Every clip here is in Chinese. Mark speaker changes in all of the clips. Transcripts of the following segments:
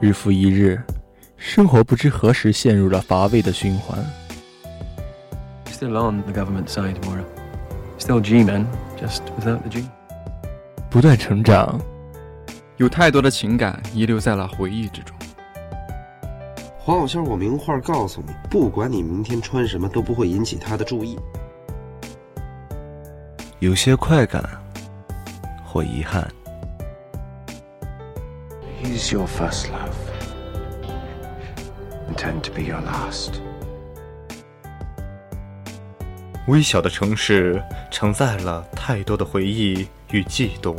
Speaker 1: 日复一日，生活不知何时陷入了乏味的循环。
Speaker 2: Still on the government side, Mora. Still G-man, just without the G.
Speaker 1: 不断成长，
Speaker 3: 有太多的情感遗留在了回忆之中。
Speaker 4: 黄小仙，我名画告诉你，不管你明天穿什么，都不会引起他的注意。
Speaker 5: 有些快感，或遗憾。
Speaker 6: He's your first love. Intend to be your last.
Speaker 5: 微小的城市承载了太多的回忆与悸动。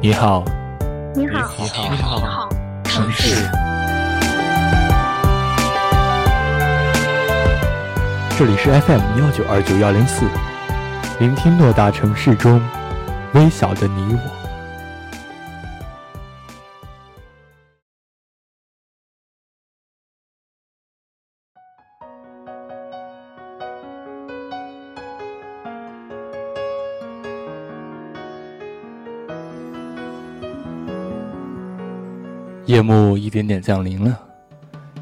Speaker 1: 你好，
Speaker 7: 你好，
Speaker 1: 你好。
Speaker 7: 你好，
Speaker 1: 城市。这里是 FM 幺九二九幺零四，聆听偌大城市中微小的你我。夜幕一点点降临了，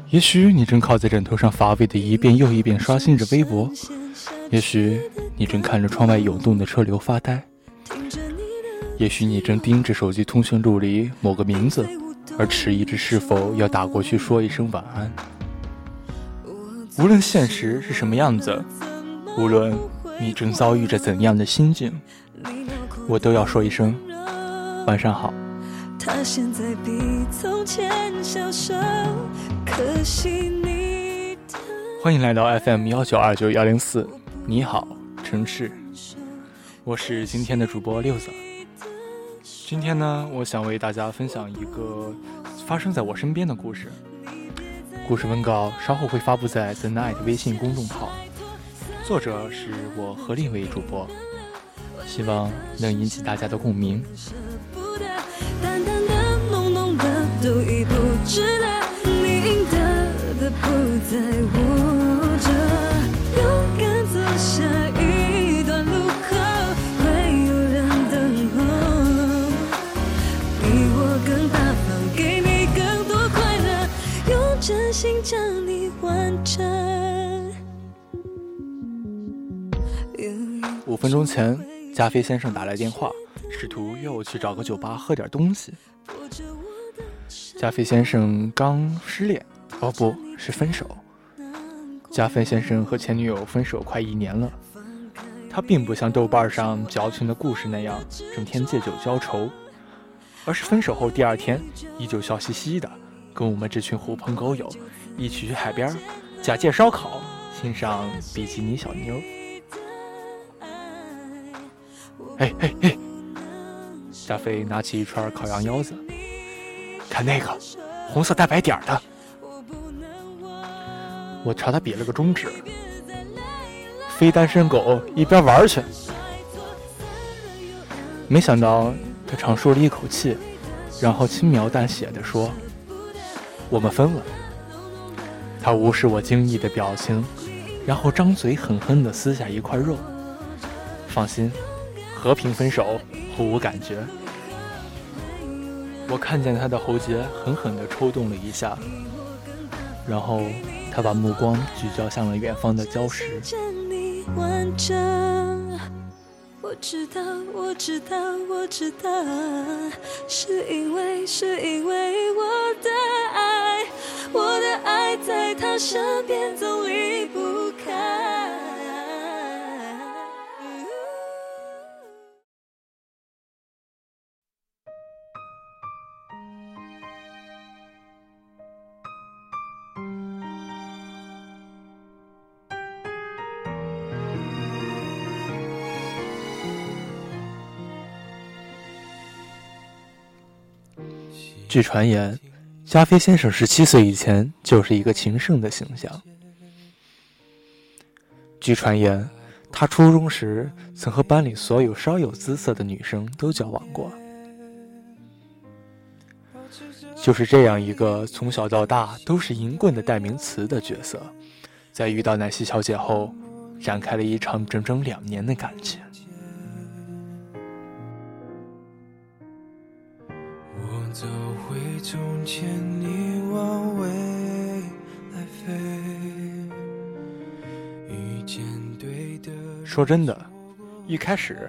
Speaker 1: 也许你正靠在枕头上乏味的一遍又一遍刷新着微博，也许你正看着窗外涌动的车流发呆，也许你正盯着手机通讯录里某个名字，而迟疑着是否要打过去说一声晚安。无论现实是什么样子，无论你正遭遇着怎样的心境，我都要说一声晚上好。
Speaker 8: 他现在比从前消瘦，可惜你
Speaker 1: 欢迎来到 FM 幺九二九幺零四，你好，城市，我是今天的主播六子。今天呢，我想为大家分享一个发生在我身边的故事。故事文稿稍后会发布在 The Night 微信公众号，作者是我和另一位主播，希望能引起大家的共鸣。
Speaker 8: 都已不值得，你应得的不在我这。勇敢走下一段路后，会有人等候，比我更大方，给你更多快乐，用真心将你完成。
Speaker 1: 五分钟前，加菲先生打来电话，试图约我去找个酒吧喝点东西。加菲先生刚失恋，哦，不是分手。加菲先生和前女友分手快一年了，他并不像豆瓣上矫情的故事那样整天借酒浇愁，而是分手后第二天依旧笑嘻嘻的跟我们这群狐朋狗友一起去海边，假借烧烤欣赏比基尼小妞。哎哎哎！加菲拿起一串烤羊腰子，看那个红色带白点儿的。我朝他比了个中指，非单身狗一边玩去。没想到他长舒了一口气，然后轻描淡写的说：“我们分了。”他无视我惊异的表情，然后张嘴狠狠地撕下一块肉。放心。和平分手，互无感觉。我看见他的喉结狠狠地抽动了一下，然后他把目光聚焦向了远方的礁石。
Speaker 8: 我知道，我知道，我知道，是因为，是因为我的爱，我的爱在他身边走离不
Speaker 1: 据传言，加菲先生十七岁以前就是一个情圣的形象。据传言，他初中时曾和班里所有稍有姿色的女生都交往过。就是这样一个从小到大都是淫棍的代名词的角色，在遇到奶昔小姐后，展开了一场整整两年的感情。
Speaker 9: 从
Speaker 10: 前你往未来飞。遇见对的
Speaker 1: 说真的，一开始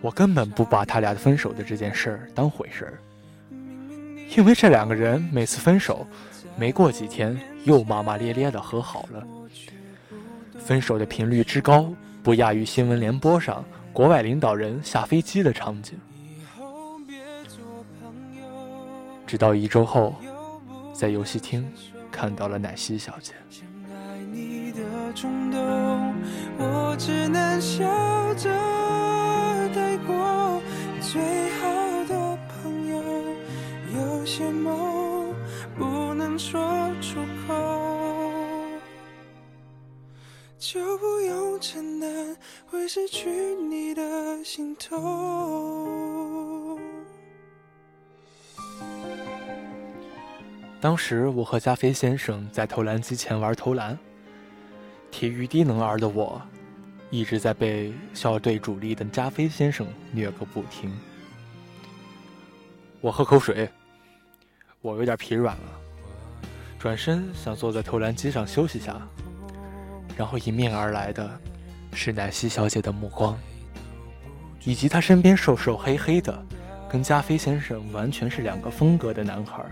Speaker 1: 我根本不把他俩分手的这件事儿当回事儿，因为这两个人每次分手，没过几天又骂骂咧咧的和好了，分手的频率之高，不亚于新闻联播上国外领导人下飞机的场景。直到一周后，在游戏厅看到了奶昔小姐。
Speaker 10: 爱你的冲动，我只能笑着带过。最好的朋友，有些梦不能说出口，就不用承担会失去你的心痛。
Speaker 1: 当时我和加菲先生在投篮机前玩投篮，体育低能儿的我，一直在被校队主力的加菲先生虐个不停。我喝口水，我有点疲软了，转身想坐在投篮机上休息下，然后迎面而来的是奶昔小姐的目光，以及她身边瘦瘦黑黑的，跟加菲先生完全是两个风格的男孩。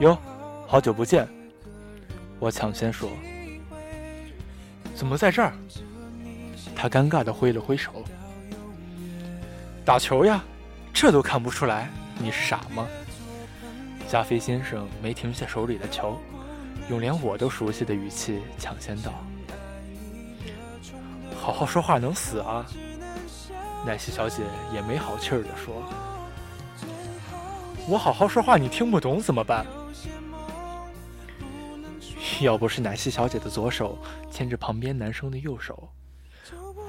Speaker 1: 哟，好久不见！我抢先说。怎么在这儿？他尴尬地挥了挥手。打球呀，这都看不出来，你傻吗？加菲先生没停下手里的球，用连我都熟悉的语气抢先道：“好好说话能死啊！”奶昔小姐也没好气儿地说：“我好好说话你听不懂怎么办？”要不是奶昔小姐的左手牵着旁边男生的右手，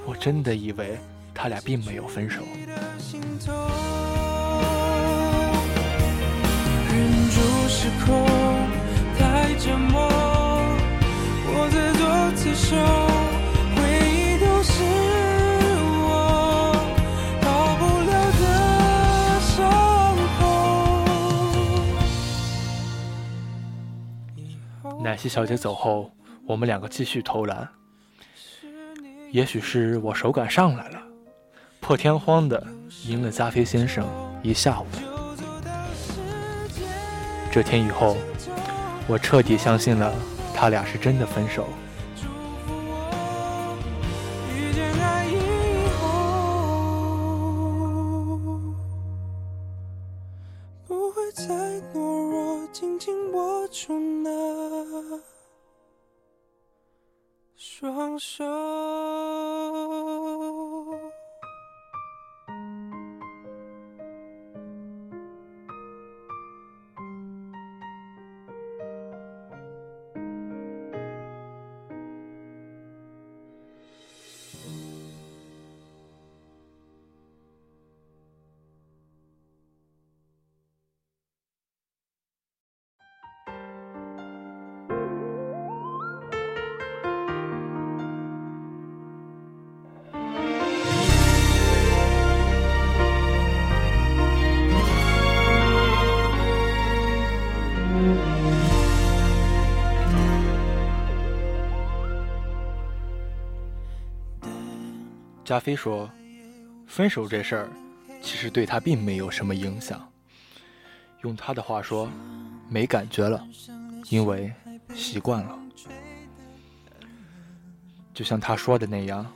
Speaker 1: 我真的以为他俩并没有分手。
Speaker 10: 忍住失控，太折磨，我自作自受，
Speaker 1: 奶昔小姐走后，我们两个继续投篮。也许是我手感上来了，破天荒的赢了加菲先生一下午。这天以后，我彻底相信了他俩是真的分手。加菲说：“分手这事儿，其实对他并没有什么影响。用他的话说，没感觉了，因为习惯了。就像他说的那样，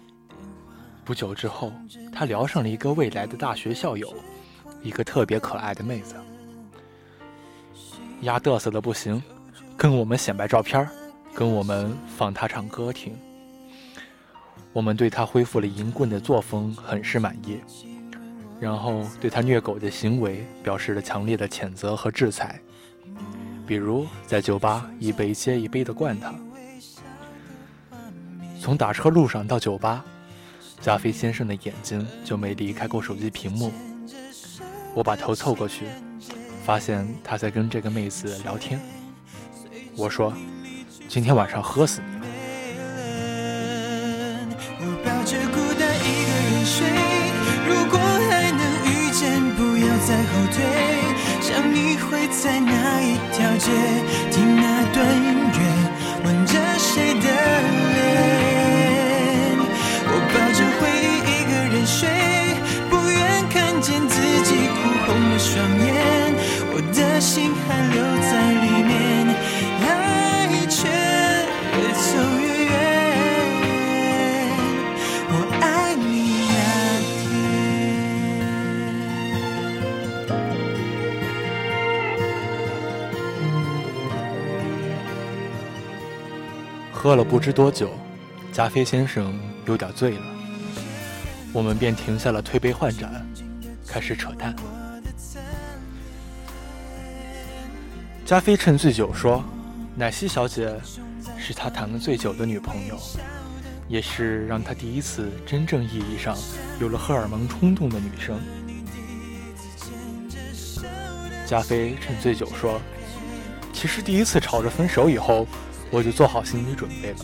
Speaker 1: 不久之后，他聊上了一个未来的大学校友，一个特别可爱的妹子。丫嘚瑟的不行，跟我们显摆照片，跟我们放他唱歌听。”我们对他恢复了淫棍的作风很是满意，然后对他虐狗的行为表示了强烈的谴责和制裁，比如在酒吧一杯接一杯的灌他。从打车路上到酒吧，加菲先生的眼睛就没离开过手机屏幕。我把头凑过去，发现他在跟这个妹子聊天。我说：“今天晚上喝死你！”
Speaker 10: 睡，如果还能遇见，不要再后退，想你会
Speaker 7: 在哪一条街，听哪段
Speaker 1: 喝了不知多久，加菲先生有点醉了，我们便停下了推杯换盏，开始扯淡。加菲趁醉酒说，奶昔小姐是他谈了最久的女朋友，也是让他第一次真正意义上有了荷尔蒙冲动的女生。加菲趁醉酒说，其实第一次吵着分手以后。我就做好心理准备了，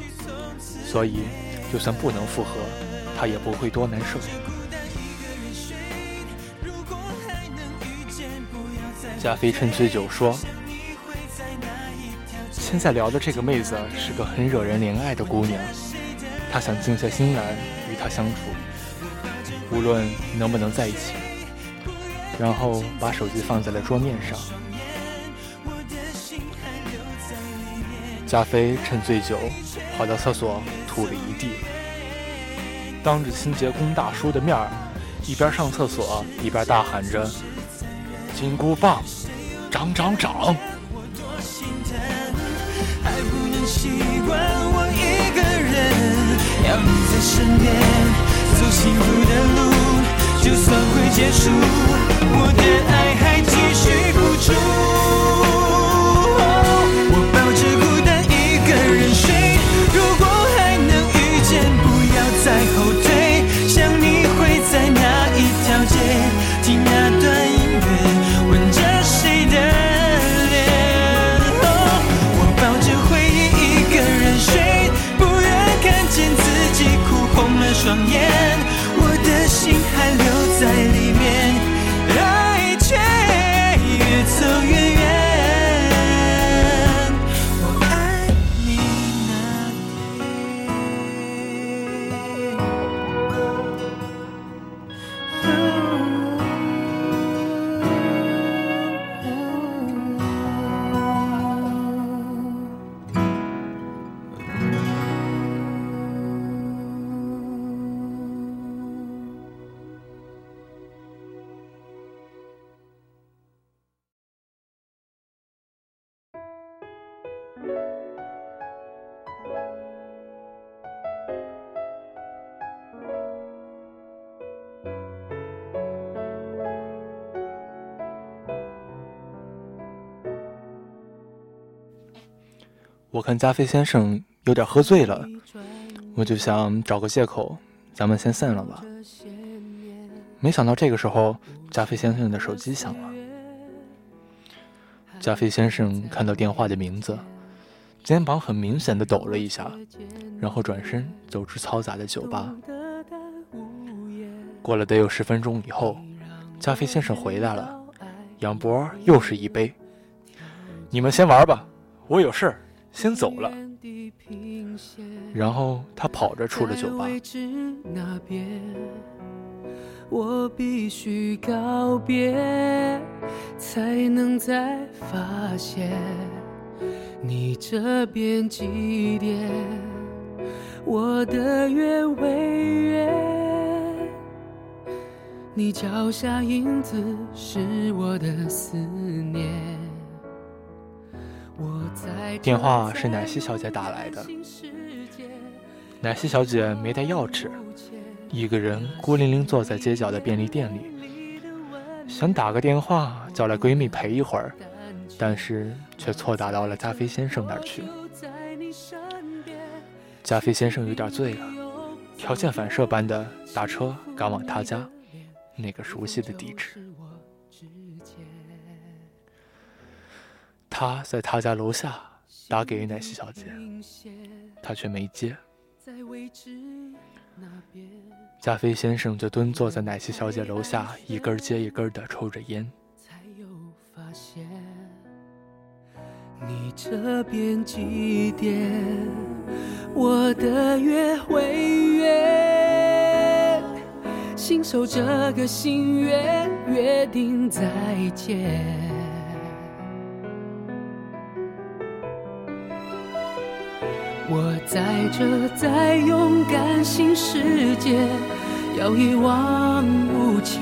Speaker 1: 所以就算不能复合，他也不会多难受。加菲趁醉酒说：“现在聊的这个妹子是个很惹人怜爱的姑娘，他想静下心来与她相处，无论能不能在一起。”然后把手机放在了桌面上。加菲趁醉酒跑到厕所吐了一地，当着清洁工大叔的面儿，一边上厕所一边大喊着：“金箍棒，长长长！”
Speaker 7: 还不能习惯我一个人，要你在身边，走幸福的路，就算会结束，我的爱还继续付出。双眼，我的心还留在里面，我
Speaker 1: 看加菲先生有点喝醉了，我就想找个借口，咱们先散了吧。没想到这个时候，加菲先生的手机响了。加菲先生看到电话的名字，肩膀很明显的抖了一下，然后转身走出嘈杂的酒吧。过了得有十分钟以后，加菲先生回来了，杨博又是一杯。你们先玩吧，我有事儿，先走了。然后他跑着出了酒吧。
Speaker 7: 我必须告别，才能再发现你这边几点，我的月未圆，你脚下影子是我的思念。
Speaker 1: 电话是奶昔小姐打来的，奶昔小姐没带钥匙，一个人孤零零坐在街角的便利店里，想打个电话叫来闺蜜陪一会儿，但是却错打到了加菲先生那儿去。加菲先生有点醉了，条件反射般的打车赶往他家那个熟悉的地址。他在他家楼下打给奶昔小姐，她却没接。加菲先生就蹲坐在奶昔小姐楼下，一根接一根的抽着烟。
Speaker 7: 才有发现
Speaker 11: 你这边几点？我的约会约，信守这个心愿，约定再见。我在这再勇敢新世界，要一往无前，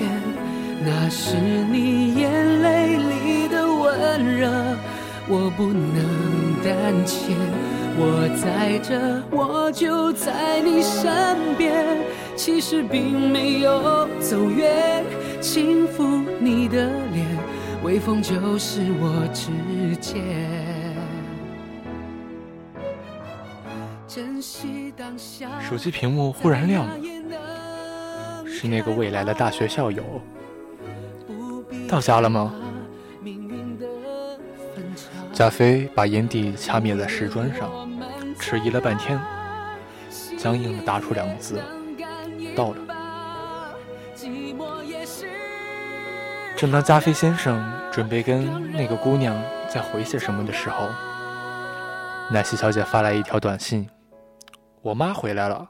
Speaker 11: 那是你眼泪里的温热，我不能胆怯。我在这，我就在你身边，其实并没有走远，轻抚你的脸，微风就是我指尖。
Speaker 1: 手机屏幕忽然亮了，是那个未来的大学校友。到家了吗？加菲把烟蒂掐灭在石砖上，迟疑了半天，僵硬地答出两个字：“到了。”正当加菲先生准备跟那个姑娘再回些什么的时候，奈西小姐发来一条短信。我妈回来了。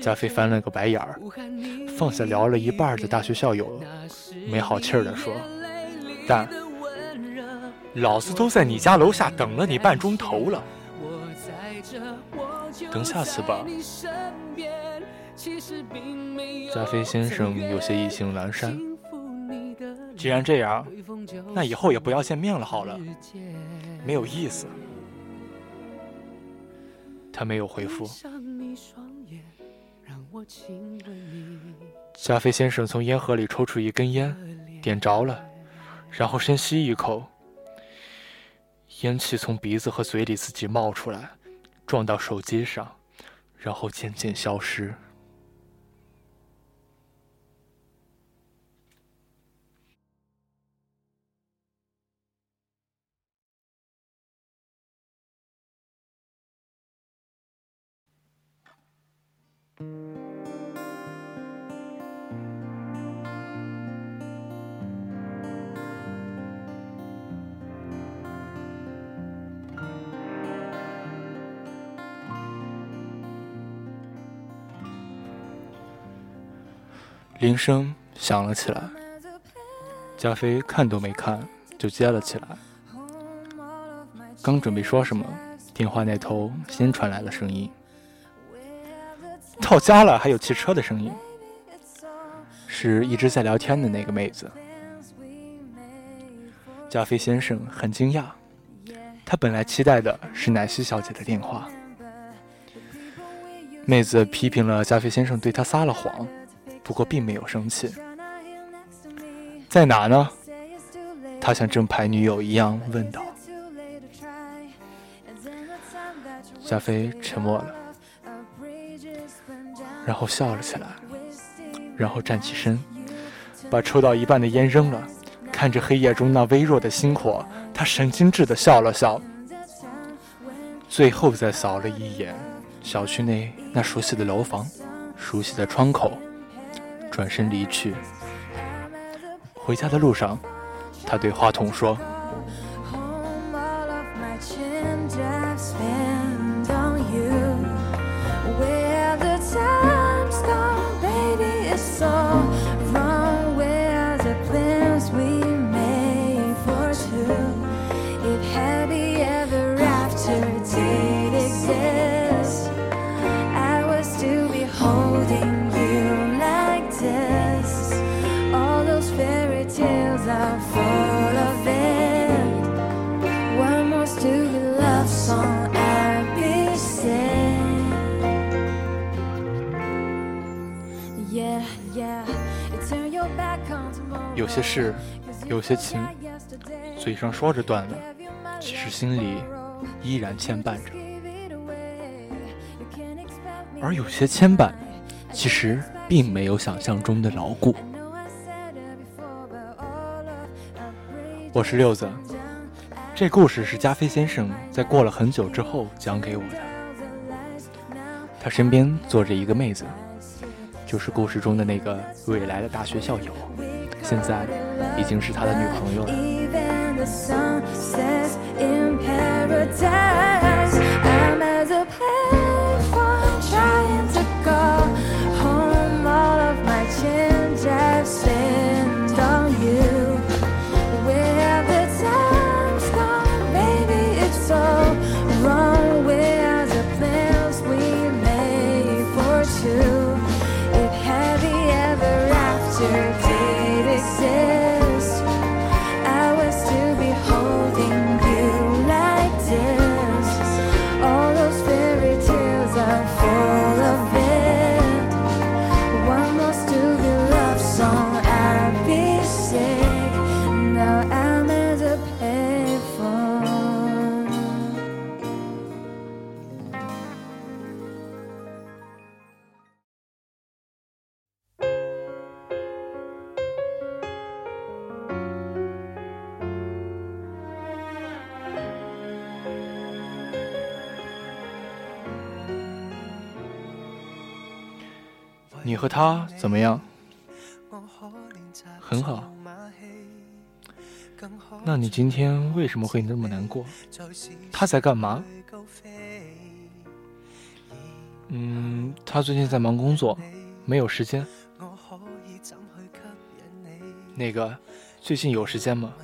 Speaker 1: 加菲翻了个白眼儿，放下聊了一半的大学校友，没好气儿地说：“但老子都在你家楼下等了你半钟头了，等下次吧。”加菲先生有些意兴阑珊。既然这样，那以后也不要见面了好了，没有意思。他没有回复。加菲先生从烟盒里抽出一根烟，点着了，然后深吸一口，烟气从鼻子和嘴里自己冒出来，撞到手机上，然后渐渐消失。铃声响了起来，加菲看都没看就接了起来。刚准备说什么，电话那头先传来了声音：“到家了。”还有汽车的声音，是一直在聊天的那个妹子。加菲先生很惊讶，他本来期待的是奶昔小姐的电话。妹子批评了加菲先生对他撒了谎。不过并没有生气，在哪呢？他像正牌女友一样问道。加菲沉默了，然后笑了起来，然后站起身，把抽到一半的烟扔了，看着黑夜中那微弱的星火，他神经质的笑了笑，最后再扫了一眼小区内那熟悉的楼房，熟悉的窗口。转身离去。回家的路上，他对话筒说。些事，有些情，嘴上说着断了，其实心里依然牵绊着；而有些牵绊，其实并没有想象中的牢固。我是六子，这故事是加菲先生在过了很久之后讲给我的。他身边坐着一个妹子，就是故事中的那个未来的大学校友。现在已经是他的女朋友了。你和他怎么样？很好。那你今天为什么会那么难过？他在干嘛？嗯，他最近在忙工作，没有时间。那个，最近有时间吗？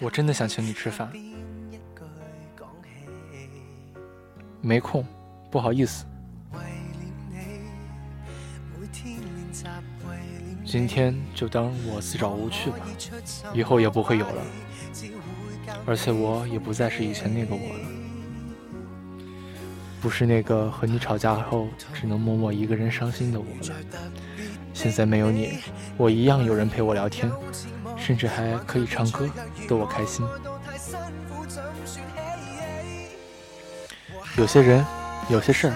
Speaker 1: 我真的想请你吃饭。没空，不好意思。今天就当我自找无趣吧，以后也不会有了。而且我也不再是以前那个我了，不是那个和你吵架后只能默默一个人伤心的我了。现在没有你，我一样有人陪我聊天，甚至还可以唱歌，逗我开心。有些人，有些事儿，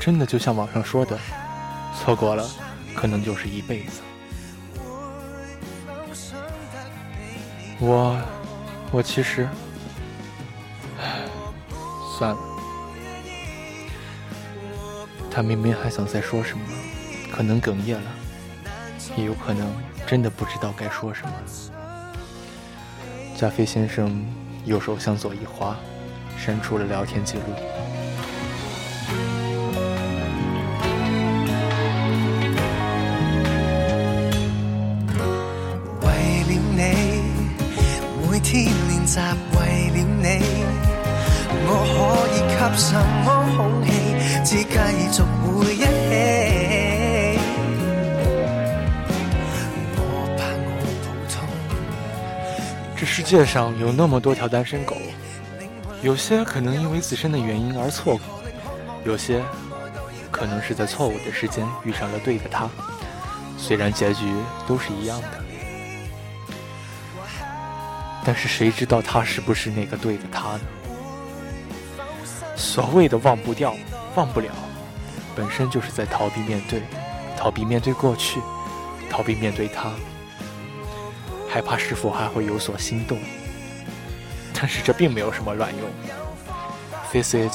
Speaker 1: 真的就像网上说的，错过了，可能就是一辈子。我，我其实，唉，算了。他明明还想再说什么，可能哽咽了，也有可能真的不知道该说什么。加菲先生右手向左一滑，删除了聊天记录。世界上有那么多条单身狗，有些可能因为自身的原因而错过，有些可能是在错误的时间遇上了对的他。虽然结局都是一样的，但是谁知道他是不是那个对的他呢？所谓的忘不掉、忘不了，本身就是在逃避面对，逃避面对过去，逃避面对他。害怕是否还会有所心动，但是这并没有什么卵用。Face it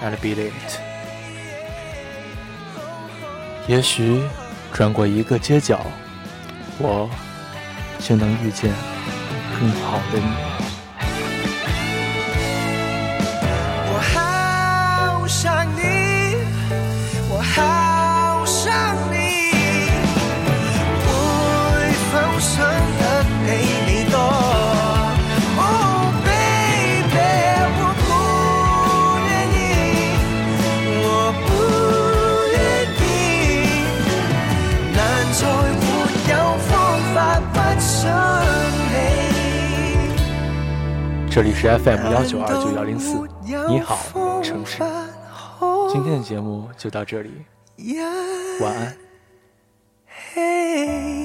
Speaker 1: and believe it。也许转过一个街角，我就能遇见更好的
Speaker 7: 你。
Speaker 1: 这里是 FM 幺九二九幺零四，你好，城市。今天的节目就到这里，晚安。
Speaker 7: 嘿。